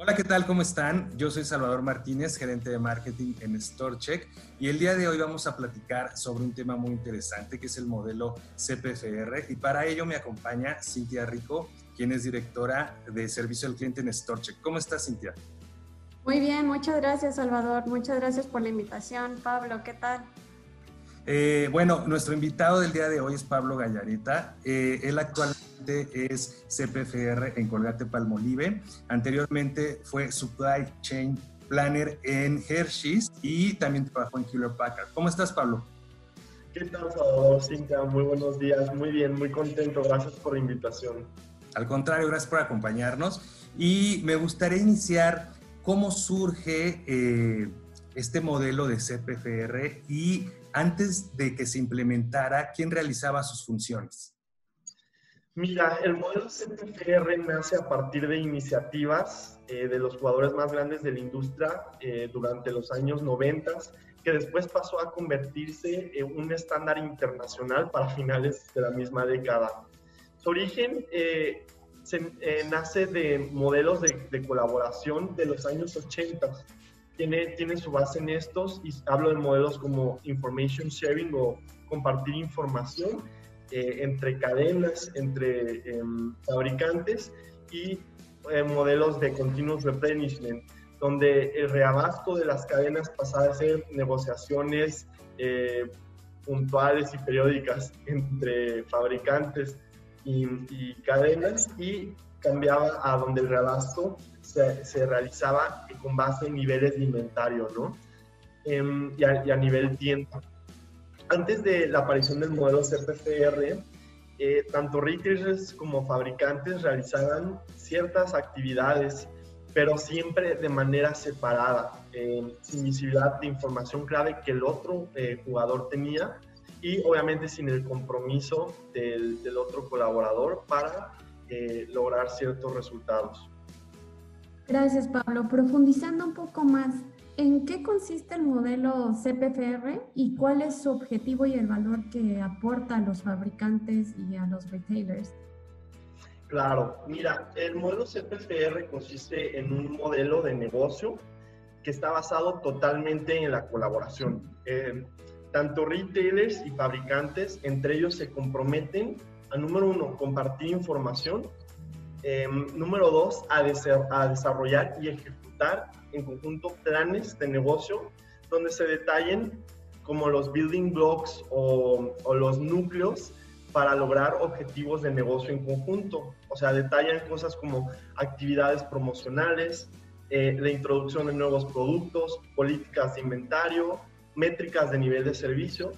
Hola, ¿qué tal? ¿Cómo están? Yo soy Salvador Martínez, gerente de marketing en StoreCheck y el día de hoy vamos a platicar sobre un tema muy interesante que es el modelo CPFR y para ello me acompaña Cintia Rico, quien es directora de servicio al cliente en StoreCheck. ¿Cómo estás, Cintia? Muy bien, muchas gracias, Salvador. Muchas gracias por la invitación. Pablo, ¿qué tal? Eh, bueno, nuestro invitado del día de hoy es Pablo Gallareta. Eh, él actualmente es CPFR en Colgate Palmolive. Anteriormente fue Supply Chain Planner en Hershey's y también trabajó en Hewlett Packard. ¿Cómo estás, Pablo? ¿Qué tal, Salvador? Cintia, muy buenos días. Muy bien, muy contento. Gracias por la invitación. Al contrario, gracias por acompañarnos. Y me gustaría iniciar cómo surge eh, este modelo de CPFR y antes de que se implementara, ¿quién realizaba sus funciones? Mira, el modelo CPFR nace a partir de iniciativas eh, de los jugadores más grandes de la industria eh, durante los años 90, que después pasó a convertirse en un estándar internacional para finales de la misma década. Su origen eh, nace de modelos de, de colaboración de los años 80 tiene, su base en estos y hablo de modelos como information sharing o compartir información eh, entre cadenas, entre em, fabricantes y eh, modelos de continuous replenishment, donde el reabasto de las cadenas pasaba a ser negociaciones eh, puntuales y periódicas entre fabricantes y, y cadenas y cambiaba a donde el reabasto se, realizaba con base en niveles de inventario, ¿no? Em, y, a, nivel tiempo. Antes de la aparición del modelo CPFR, eh, tanto retailers como fabricantes realizaban ciertas actividades, pero siempre de manera separada, sin visibilidad de información clave que el otro eh, jugador tenía y obviamente sin el compromiso del, del otro colaborador para eh, lograr ciertos resultados. Gracias, Pablo. Profundizando un poco más, ¿en qué consiste el modelo CPFR y cuál es su objetivo y el valor que aporta a los fabricantes y a los retailers? Claro, mira, el modelo CPFR consiste en un modelo de negocio que está basado totalmente en la colaboración. Eh, tanto retailers y fabricantes, entre ellos se comprometen a, número uno, compartir información Em, número dos, a, desarrollar y ejecutar en conjunto planes de negocio donde se detallen como los building blocks o, los núcleos para lograr objetivos de negocio en conjunto. O sea, detallan cosas como actividades promocionales, eh, la introducción de nuevos productos, políticas de inventario, métricas de nivel de servicio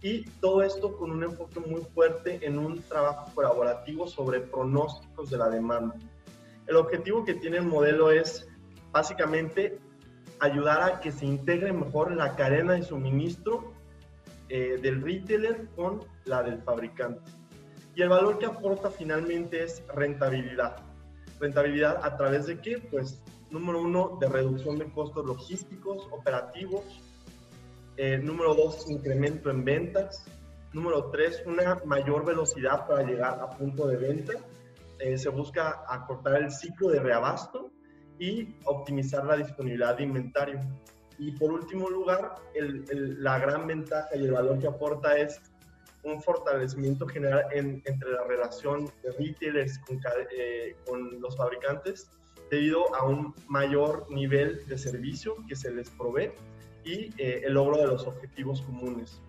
y todo esto con un enfoque muy fuerte en un trabajo colaborativo sobre pronósticos de la demanda. El objetivo que tiene el modelo es básicamente ayudar a que se integre mejor la cadena de suministro eh, del retailer con la del fabricante. Y el valor que aporta finalmente es rentabilidad. Rentabilidad a través de qué? Pues número uno, de reducción de costos logísticos, operativos, eh, número dos, incremento en ventas. Número tres, una mayor velocidad para llegar a punto de venta. Eh, se busca acortar el ciclo de reabasto y optimizar la disponibilidad de inventario. Y por último lugar, la gran ventaja y el valor que aporta es un fortalecimiento general entre la relación de retailers con, eh, con los fabricantes debido a un mayor nivel de servicio que se les provee y eh, el logro de los objetivos comunes.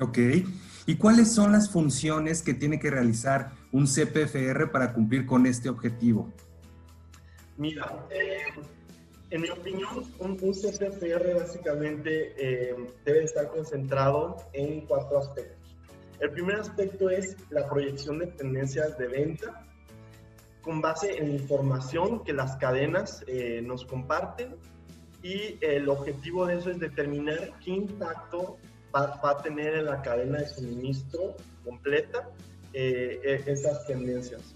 Ok. ¿Y cuáles son las funciones que tiene que realizar un CPFR para cumplir con este objetivo? Mira, eh, en mi opinión, un, CPFR básicamente eh, debe estar concentrado en cuatro aspectos. El primer aspecto es la proyección de tendencias de venta con base en información que las cadenas nos comparten y el objetivo de eso es determinar qué impacto va, a tener en la cadena de suministro completa eh, e, esas tendencias.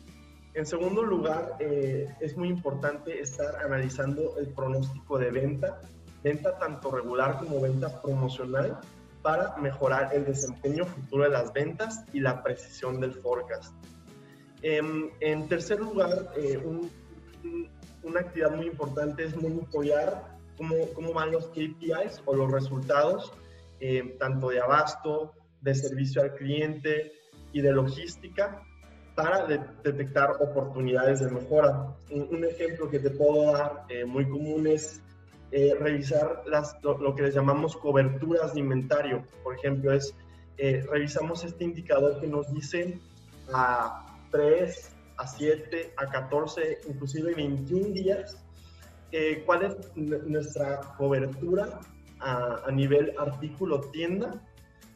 En segundo lugar, eh, es muy importante estar analizando el pronóstico de venta, venta tanto regular como venta promocional, para mejorar el desempeño futuro de las ventas y la precisión del forecast. Em, en tercer lugar, eh, un, una actividad muy importante es monitorear cómo, cómo van los KPIs o los resultados, eh, tanto de abasto, de servicio al cliente y de logística, para detectar oportunidades de mejora. Un, ejemplo que te puedo dar eh, muy común es eh, revisar las, lo, que les llamamos coberturas de inventario. Por ejemplo, es revisamos este indicador que nos dice a 3, a 7, a 14, inclusive 21 días, eh, cuál es nuestra cobertura a, nivel artículo tienda,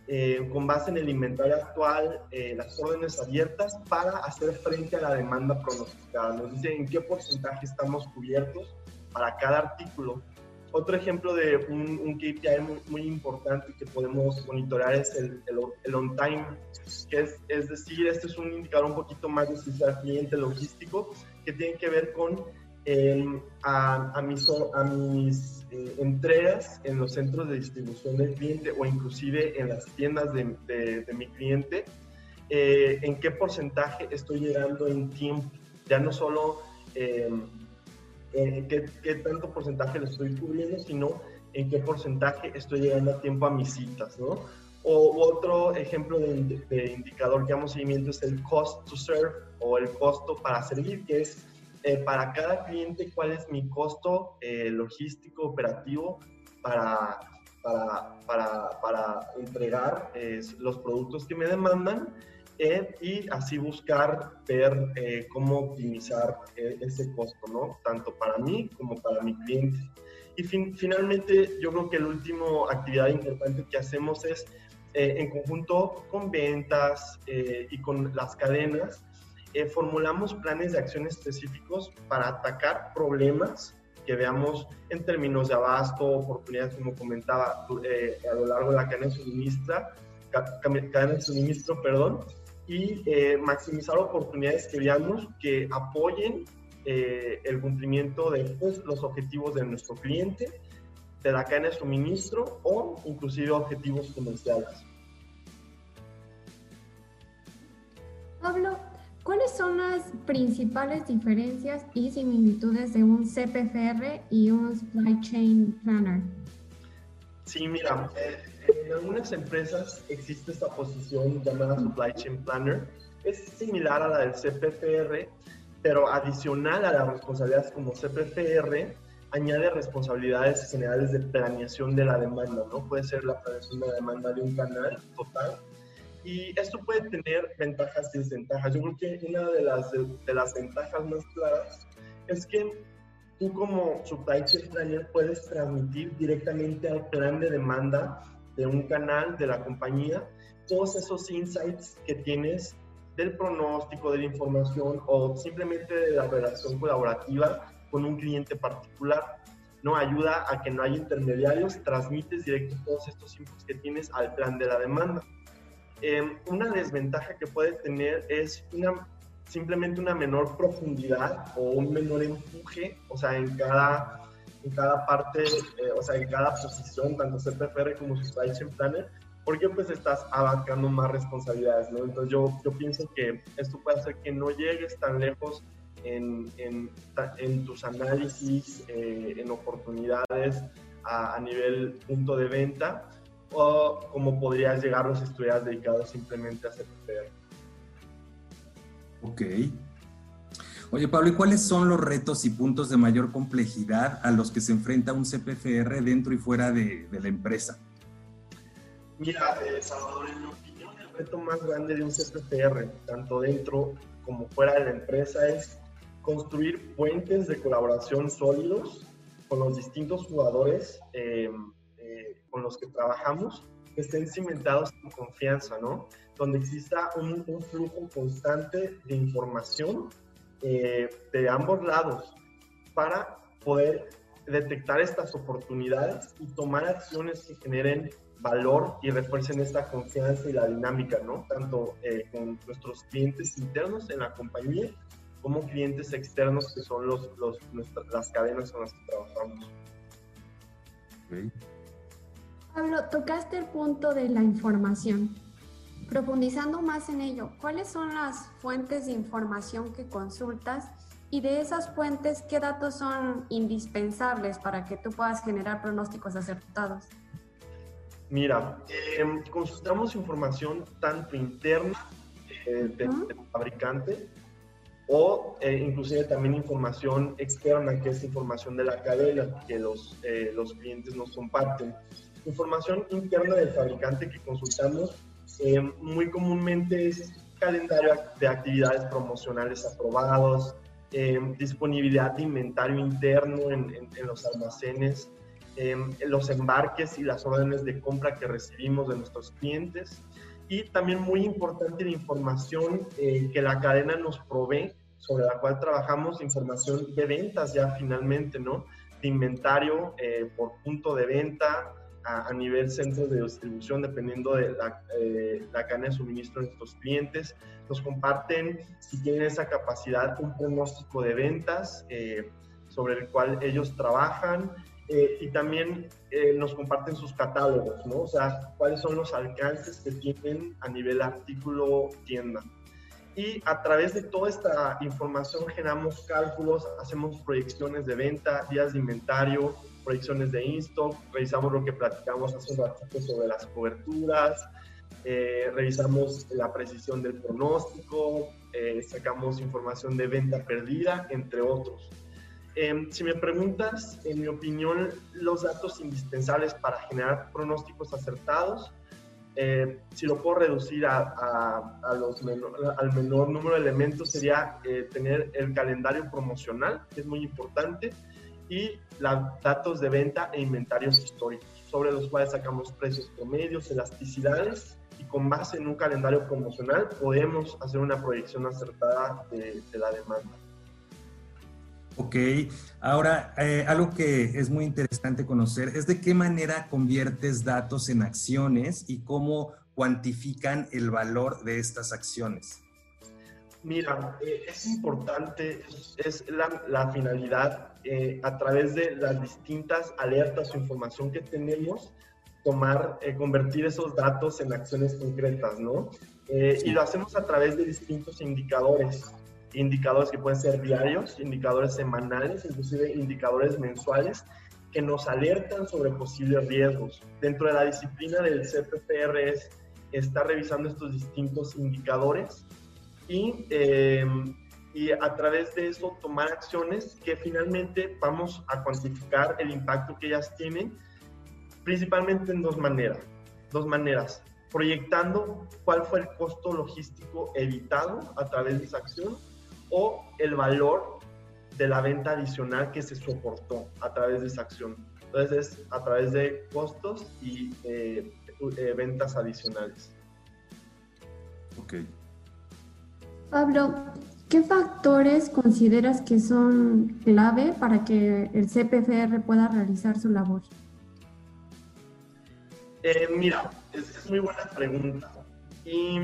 eh, con base en el inventario actual, eh, las órdenes abiertas, para hacer frente a la demanda pronosticada. Nos dice en qué porcentaje estamos cubiertos para cada artículo. Otro ejemplo de un, un KPI muy, muy, importante que podemos monitorear es el, el, on time, que es, es, decir, este es un indicador un poquito más de servicio al cliente logístico que tiene que ver con em, a, a, mis, a mis eh, entregas en los centros de distribución del cliente o inclusive en las tiendas de, de, mi cliente, eh, en qué porcentaje estoy llegando en tiempo, ya no solo... Eh, en qué, tanto porcentaje le estoy cubriendo, sino en qué porcentaje estoy llegando a tiempo a mis citas, ¿no? O otro ejemplo de, indicador que damos seguimiento es el cost to serve o el costo para servir, que es eh, para cada cliente cuál es mi costo eh, logístico operativo para, para, para, para entregar eh, los productos que me demandan eh, y así buscar ver eh, cómo optimizar eh, ese costo, ¿no? Tanto para mí como para mi cliente. Y finalmente, yo creo que la última actividad importante que hacemos es, en conjunto con ventas y con las cadenas, formulamos planes de acción específicos para atacar problemas que veamos en términos de abasto, oportunidades, como comentaba, a lo largo de la cadena de suministro, cadena de suministro, perdón, y eh, maximizar oportunidades que veamos que apoyen eh, el cumplimiento de pues, los objetivos de nuestro cliente, de la cadena de suministro o inclusive objetivos comerciales. Pablo, ¿cuáles son las principales diferencias y similitudes de un CPFR y un Supply Chain Planner? Sí, mira, eh, en algunas empresas existe esta posición llamada Supply Chain Planner. Es similar a la del CPFR, pero adicional a las responsabilidades como CPFR, añade responsabilidades generales de planeación de la demanda, ¿no? Puede ser la planeación de la demanda de un canal total. Y esto puede tener ventajas y desventajas. Yo creo que una de las, de las ventajas más claras es que tú como supply chain planner puedes transmitir directamente al plan de demanda de un canal de la compañía todos esos insights que tienes del pronóstico, de la información o simplemente de la relación colaborativa con un cliente particular. ¿no? Ayuda a que no haya intermediarios, transmites directo todos estos inputs que tienes al plan de la demanda. Eh, una desventaja que puede tener es una simplemente una menor profundidad o un menor empuje, o sea, en cada, en cada parte, eh, o sea, en cada posición, tanto CPFR como Supply Planner, porque pues estás abarcando más responsabilidades, ¿no? Entonces yo, yo pienso que esto puede hacer que no llegues tan lejos en, en, en tus análisis, eh, en oportunidades a, a, nivel punto de venta, o como podrías llegar los estudiantes dedicados simplemente a CPFR. Ok. Oye, Pablo, ¿y cuáles son los retos y puntos de mayor complejidad a los que se enfrenta un CPFR dentro y fuera de, la empresa? Mira, eh, Salvador, en mi opinión, el reto más grande de un CPFR, tanto dentro como fuera de la empresa, es construir puentes de colaboración sólidos con los distintos jugadores eh, con los que trabajamos, que estén cimentados en confianza, ¿no? donde exista un, flujo constante de información eh, de ambos lados para poder detectar estas oportunidades y tomar acciones que generen valor y refuercen esta confianza y la dinámica, ¿no? Tanto eh, con nuestros clientes internos en la compañía como clientes externos que son los, los las cadenas con las que trabajamos. Pablo, tocaste el punto de la información. Profundizando más en ello, ¿cuáles son las fuentes de información que consultas Y de esas fuentes, ¿qué datos son indispensables para que tú puedas generar pronósticos acertados? Mira, em, consultamos información tanto interna eh, del fabricante o eh, inclusive también información externa, que es información de la cadena que los, eh, los clientes nos comparten. Información interna del fabricante que consultamos muy comúnmente es calendario de actividades promocionales aprobados, disponibilidad de inventario interno en, en los almacenes, los embarques y las órdenes de compra que recibimos de nuestros clientes y también muy importante la información eh, que la cadena nos provee sobre la cual trabajamos, información de ventas ya finalmente, ¿no? De inventario eh, por punto de venta a, nivel centro de distribución, dependiendo de la, eh, la, cadena de suministro de nuestros clientes. Nos comparten, si tienen esa capacidad, un pronóstico de ventas sobre el cual ellos trabajan eh, y también eh, nos comparten sus catálogos, ¿no? O sea, cuáles son los alcances que tienen a nivel artículo tienda. Y a través de toda esta información generamos cálculos, hacemos proyecciones de venta, días de inventario, proyecciones de in-stock, revisamos lo que platicamos hace un ratito sobre las coberturas, eh, revisamos la precisión del pronóstico, sacamos información de venta perdida, entre otros. Em, si me preguntas, en mi opinión, los datos indispensables para generar pronósticos acertados, eh, si lo puedo reducir a, los al menor número de elementos, sería eh, tener el calendario promocional, que es muy importante, y los datos de venta e inventarios históricos, sobre los cuales sacamos precios promedios, elasticidades, y con base en un calendario promocional podemos hacer una proyección acertada de la demanda. Ok, ahora eh, algo que es muy interesante conocer es de qué manera conviertes datos en acciones y cómo cuantifican el valor de estas acciones. Mira, eh, es importante, es, la, finalidad eh, a través de las distintas alertas o información que tenemos, tomar, convertir esos datos en acciones concretas, ¿no? Y lo hacemos a través de distintos indicadores indicadores que pueden ser diarios, indicadores semanales, inclusive indicadores mensuales que nos alertan sobre posibles riesgos. Dentro de la disciplina del CPPR es estar revisando estos distintos indicadores y, em, y a través de eso tomar acciones que finalmente vamos a cuantificar el impacto que ellas tienen, principalmente en dos maneras. Dos maneras proyectando cuál fue el costo logístico evitado a través de esa acción o el valor de la venta adicional que se soportó a través de esa acción. Entonces es a través de costos y eh, eh, ventas adicionales. Ok. Pablo, ¿qué factores consideras que son clave para que el CPFR pueda realizar su labor? Eh, mira, es, es, muy buena pregunta. Y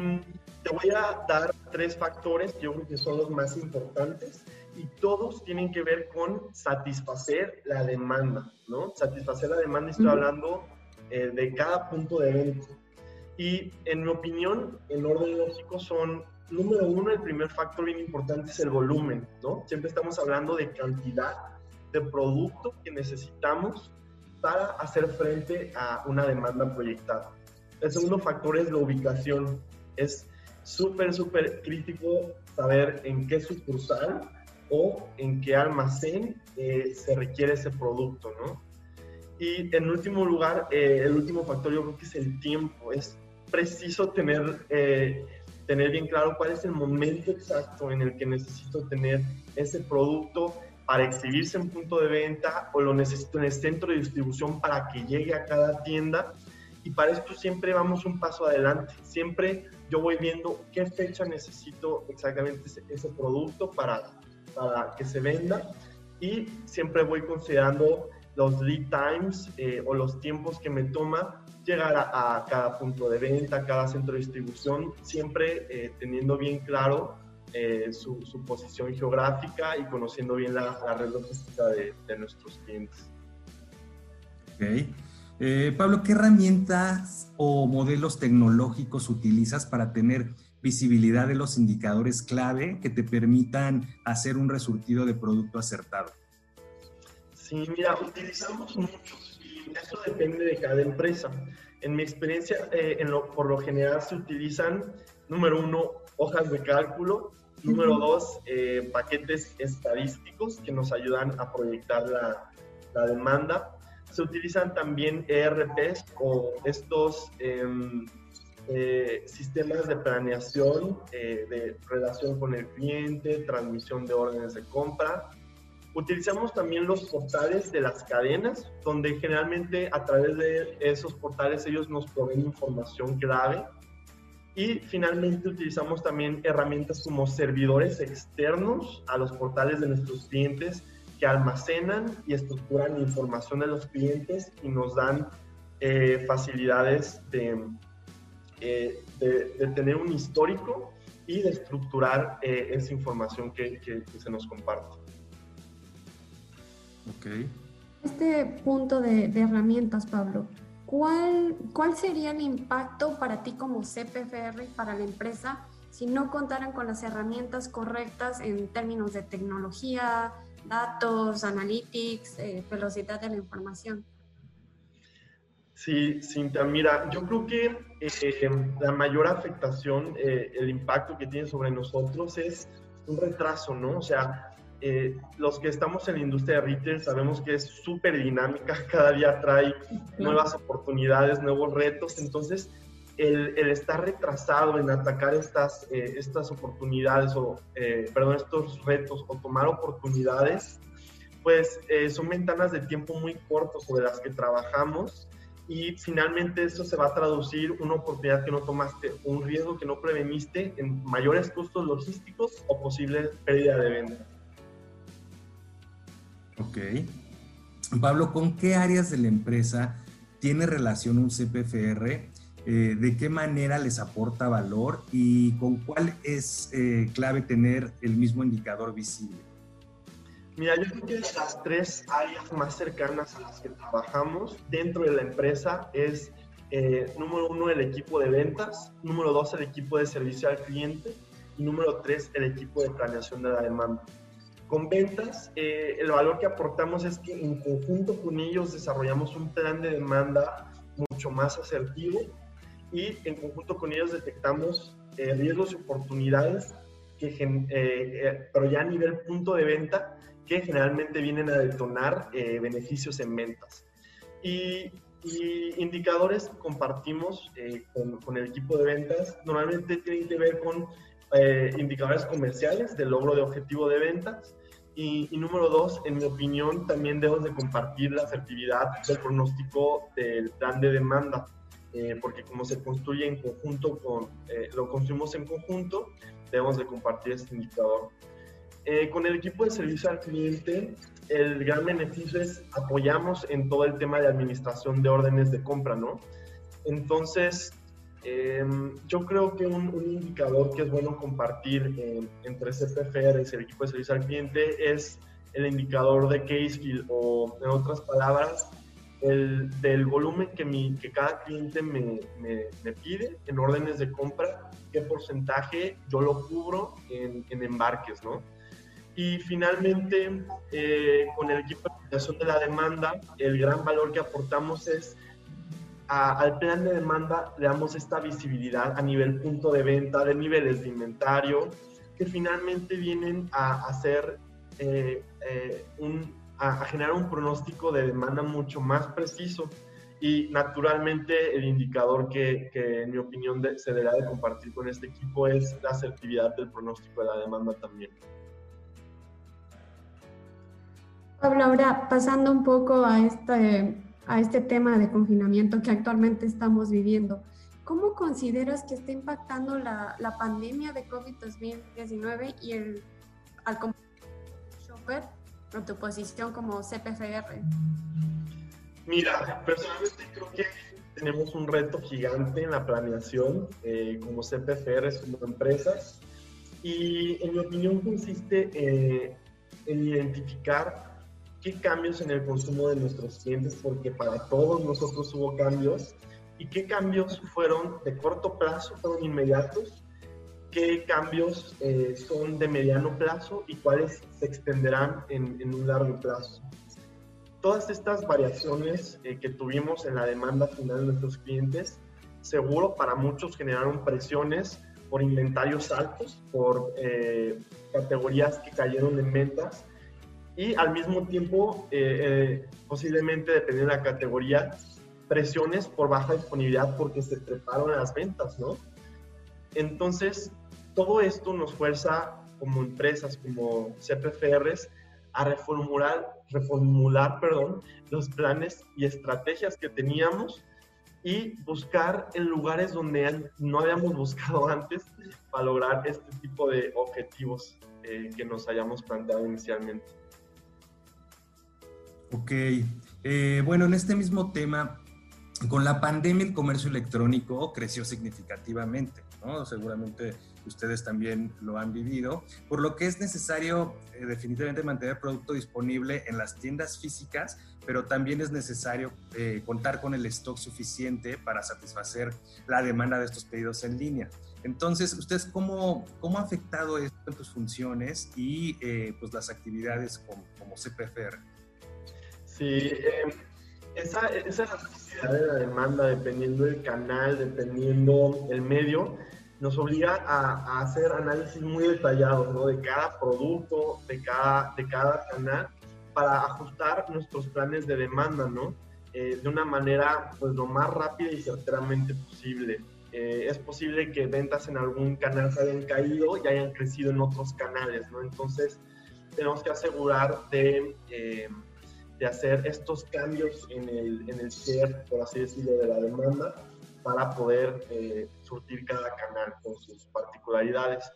te voy a dar tres factores que yo creo que son los más importantes y todos tienen que ver con satisfacer la demanda, ¿no? Satisfacer la demanda, estoy hablando eh, de cada punto de venta. Y en mi opinión, en orden lógico, son, número uno, el primer factor bien importante es el volumen, ¿no? Siempre estamos hablando de cantidad de producto que necesitamos para hacer frente a una demanda proyectada. El segundo factor es la ubicación, es súper, súper crítico saber en qué sucursal o en qué almacén eh, se requiere ese producto, ¿no? Y en último lugar, eh, el último factor yo creo que es el tiempo. Es preciso tener, eh, tener bien claro cuál es el momento exacto en el que necesito tener ese producto para exhibirse en punto de venta o lo necesito en el centro de distribución para que llegue a cada tienda. Y para esto siempre vamos un paso adelante. Siempre yo voy viendo qué fecha necesito exactamente ese, producto para, para que se venda y siempre voy considerando los lead times eh, o los tiempos que me toma llegar a, cada punto de venta, cada centro de distribución, siempre eh, teniendo bien claro eh, su, posición geográfica y conociendo bien la, red logística de, de, nuestros clientes. Okay. Eh, Pablo, ¿qué herramientas o modelos tecnológicos utilizas para tener visibilidad de los indicadores clave que te permitan hacer un resultado de producto acertado? Sí, mira, utilizamos muchos eso depende de cada empresa. En mi experiencia, eh, en lo, por lo general se utilizan, número uno, hojas de cálculo, número dos, eh, paquetes estadísticos que nos ayudan a proyectar la, la demanda. Se utilizan también ERPs o estos em, eh, sistemas de planeación, de relación con el cliente, transmisión de órdenes de compra, Utilizamos también los portales de las cadenas, donde generalmente a través de esos portales ellos nos proveen información clave. Y finalmente utilizamos también herramientas como servidores externos a los portales de nuestros clientes que almacenan y estructuran información de los clientes y nos dan eh, facilidades de, eh, de, tener un histórico y de estructurar eh, esa información que, que se nos comparte. Este punto de, herramientas, Pablo, ¿cuál, ¿cuál sería el impacto para ti como CPFR, para la empresa, si no contaran con las herramientas correctas en términos de tecnología, datos, analytics, eh, velocidad de la información? Sí, Cinta, mira, yo creo que eh, la mayor afectación, eh, el impacto que tiene sobre nosotros es un retraso, ¿no? O sea, eh, los que estamos en la industria de retail sabemos que es súper dinámica, cada día trae nuevas oportunidades, nuevos retos, entonces el, estar retrasado en atacar estas, eh, estas oportunidades o, eh, perdón, estos retos o tomar oportunidades, pues son ventanas de tiempo muy cortos sobre las que trabajamos y finalmente eso se va a traducir una oportunidad que no tomaste, un riesgo que no preveniste en mayores costos logísticos o posible pérdida de venta. Ok. Pablo, ¿con qué áreas de la empresa tiene relación un CPFR? Eh, ¿De qué manera les aporta valor? ¿Y con cuál es eh, clave tener el mismo indicador visible? Mira, yo creo que las tres áreas más cercanas a las que trabajamos dentro de la empresa es, eh, número uno, el equipo de ventas, número dos, el equipo de servicio al cliente y número tres, el equipo de planeación de la demanda. Con ventas, eh, el valor que aportamos es que en conjunto con ellos desarrollamos un plan de demanda mucho más asertivo y en conjunto con ellos detectamos eh, riesgos y oportunidades, que, eh, pero ya a nivel punto de venta, que generalmente vienen a detonar beneficios en ventas. Y, indicadores que compartimos con, el equipo de ventas normalmente tienen que ver con indicadores comerciales de logro de objetivo de ventas, y, número dos, en mi opinión, también debemos de compartir la asertividad del pronóstico del plan de demanda, eh, porque como se construye en conjunto con, eh, lo construimos en conjunto, debemos de compartir este indicador. Eh, con el equipo de servicio al cliente, el gran beneficio es apoyamos en todo el tema de administración de órdenes de compra, ¿no? Entonces, Em, yo creo que un, indicador que es bueno compartir entre CPFR y el equipo de servicio al cliente es el indicador de case o en otras palabras, el, del volumen que, mi, que cada cliente me, me, pide en órdenes de compra, qué porcentaje yo lo cubro en, en embarques, ¿no? Y finalmente, eh, con el equipo de de la demanda, el gran valor que aportamos es al plan de demanda le damos esta visibilidad a nivel punto de venta, de niveles de inventario, que finalmente vienen a hacer eh, eh, un, a, generar un pronóstico de demanda mucho más preciso y naturalmente el indicador que, que en mi opinión se deberá de compartir con este equipo es la asertividad del pronóstico de la demanda también. Pablo, ahora pasando un poco a este a este tema de confinamiento que actualmente estamos viviendo. ¿Cómo consideras que está impactando la, la pandemia de COVID-19 y el, al shopper en tu posición como CPFR? Mira, personalmente creo que tenemos un reto gigante en la planeación eh, como CPFR, como empresas, y en mi opinión consiste eh, en identificar qué cambios en el consumo de nuestros clientes, porque para todos nosotros hubo cambios, y qué cambios fueron de corto plazo, fueron inmediatos, qué cambios eh, son de mediano plazo y cuáles se extenderán en, en un largo plazo. Todas estas variaciones eh, que tuvimos en la demanda final de nuestros clientes, seguro para muchos generaron presiones por inventarios altos, por eh, categorías que cayeron en ventas y al mismo tiempo, posiblemente dependiendo de la categoría, presiones por baja disponibilidad porque se treparon las ventas, ¿no? Entonces, todo esto nos fuerza como empresas, como CPFRs, a reformular, reformular perdón, los planes y estrategias que teníamos y buscar en lugares donde no habíamos buscado antes para lograr este tipo de objetivos eh, que nos hayamos planteado inicialmente. Ok, eh, bueno, en este mismo tema, con la pandemia el comercio electrónico creció significativamente, ¿no? Seguramente ustedes también lo han vivido, por lo que es necesario eh, definitivamente mantener producto disponible en las tiendas físicas, pero también es necesario eh, contar con el stock suficiente para satisfacer la demanda de estos pedidos en línea. Entonces, ¿ustedes cómo, cómo ha afectado esto en tus funciones y eh, pues las actividades como, como CPFR? Sí, esa, esa necesidad de la demanda, dependiendo del canal, dependiendo el medio, nos obliga a, hacer análisis muy detallados ¿no? de cada producto, de cada, de cada canal, para ajustar nuestros planes de demanda, ¿no? Eh, de una manera pues lo más rápida y certeramente posible. Eh, es posible que ventas en algún canal se hayan caído y hayan crecido en otros canales, ¿no? Entonces, tenemos que asegurar de, eh, de hacer estos cambios en el, en el share, por así decirlo, de la demanda para poder eh, surtir cada canal con sus particularidades.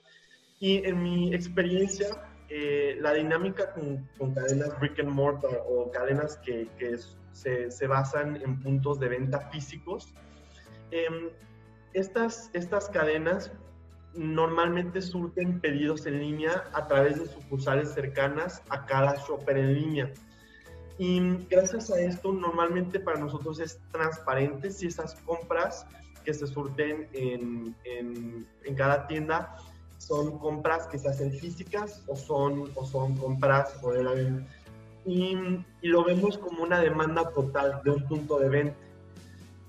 Y en mi experiencia, eh, la dinámica con, con, cadenas brick and mortar o cadenas que, que se, se, basan en puntos de venta físicos, eh, estas, estas cadenas normalmente surten pedidos en línea a través de sucursales cercanas a cada shopper en línea. Y gracias a esto, normalmente para nosotros es transparente si esas compras que se surten en, en, en cada tienda son compras que se hacen físicas o son, o son compras por el y, y lo vemos como una demanda total de un punto de venta.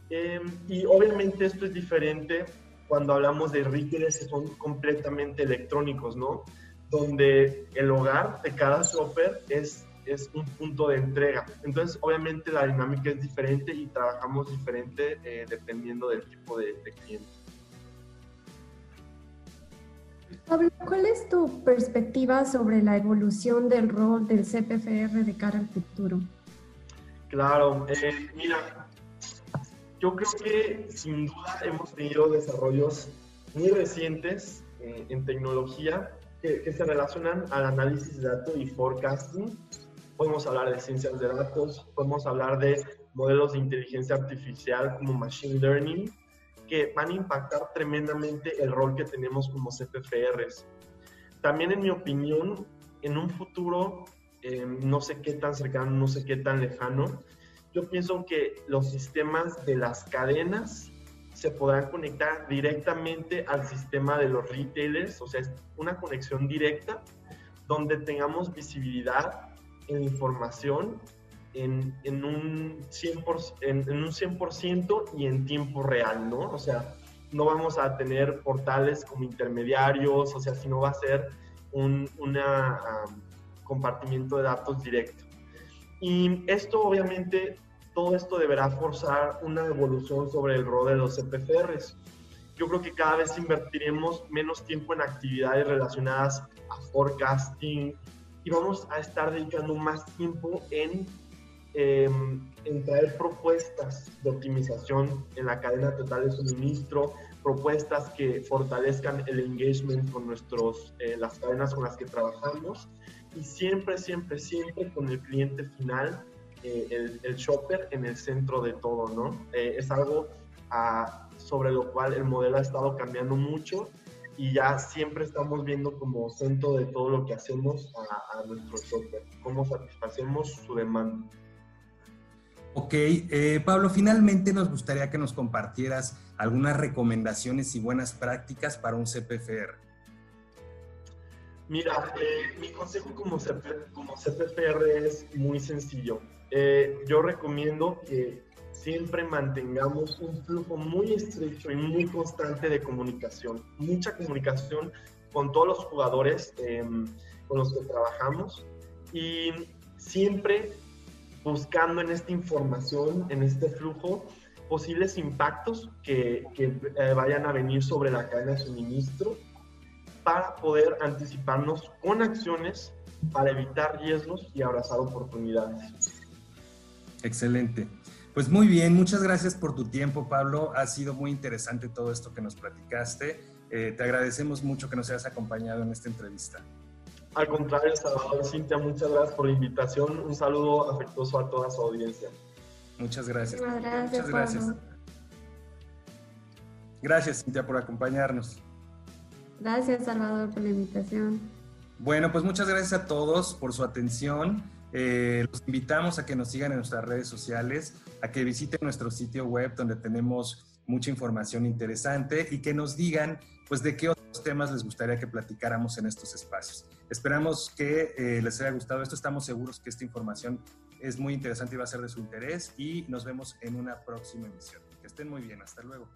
Eh, y obviamente esto es diferente cuando hablamos de retailers que son completamente electrónicos, ¿no? Donde el hogar de cada shopper es es un punto de entrega. Entonces, obviamente la dinámica es diferente y trabajamos diferente eh, dependiendo del tipo de, cliente. Pablo, ¿cuál es tu perspectiva sobre la evolución del rol del CPFR de cara al futuro? Claro, eh, mira, yo creo que sin duda hemos tenido desarrollos muy recientes eh, en tecnología que, que, se relacionan al análisis de datos y forecasting podemos hablar de ciencias de datos, podemos hablar de modelos de inteligencia artificial como machine learning, que van a impactar tremendamente el rol que tenemos como CPFRs. También, en mi opinión, en un futuro, eh, no sé qué tan cercano, no sé qué tan lejano, yo pienso que los sistemas de las cadenas se podrán conectar directamente al sistema de los retailers, o sea, es una conexión directa donde tengamos visibilidad en información en, en, un 100%, en, en, un 100% y en tiempo real, ¿no? O sea, no vamos a tener portales como intermediarios, o sea, sino va a ser un una, compartimiento de datos directo. Y esto obviamente, todo esto deberá forzar una evolución sobre el rol de los CPFRs. Yo creo que cada vez invertiremos menos tiempo en actividades relacionadas a forecasting, y vamos a estar dedicando más tiempo en, em, en traer propuestas de optimización en la cadena total de suministro, propuestas que fortalezcan el engagement con nuestros, eh, las cadenas con las que trabajamos y siempre, siempre, siempre con el cliente final, eh, el, el, shopper en el centro de todo, ¿no? Eh, es algo ah, sobre lo cual el modelo ha estado cambiando mucho y ya siempre estamos viendo como centro de todo lo que hacemos a, a nuestro shopper, cómo satisfacemos su demanda. Ok, eh, Pablo, finalmente nos gustaría que nos compartieras algunas recomendaciones y buenas prácticas para un CPFR. Mira, eh, mi consejo como, como CPFR es muy sencillo. Eh, yo recomiendo que siempre mantengamos un flujo muy estrecho y muy constante de comunicación, mucha comunicación con todos los jugadores em, con los que trabajamos y siempre buscando en esta información, en este flujo, posibles impactos que, eh, vayan a venir sobre la cadena de suministro para poder anticiparnos con acciones para evitar riesgos y abrazar oportunidades. Excelente. Pues muy bien, muchas gracias por tu tiempo, Pablo. Ha sido muy interesante todo esto que nos platicaste. Eh, te agradecemos mucho que nos hayas acompañado en esta entrevista. Al contrario, Salvador, Cintia, muchas gracias por la invitación. Un saludo afectuoso a toda su audiencia. Muchas gracias. gracias muchas gracias. Gracias, Cintia, por acompañarnos. Gracias, Salvador, por la invitación. Bueno, pues muchas gracias a todos por su atención. Eh, los invitamos a que nos sigan en nuestras redes sociales, a que visiten nuestro sitio web donde tenemos mucha información interesante y que nos digan pues de qué otros temas les gustaría que platicáramos en estos espacios. Esperamos que eh, les haya gustado esto, estamos seguros que esta información es muy interesante y va a ser de su interés y nos vemos en una próxima emisión. Que estén muy bien, hasta luego.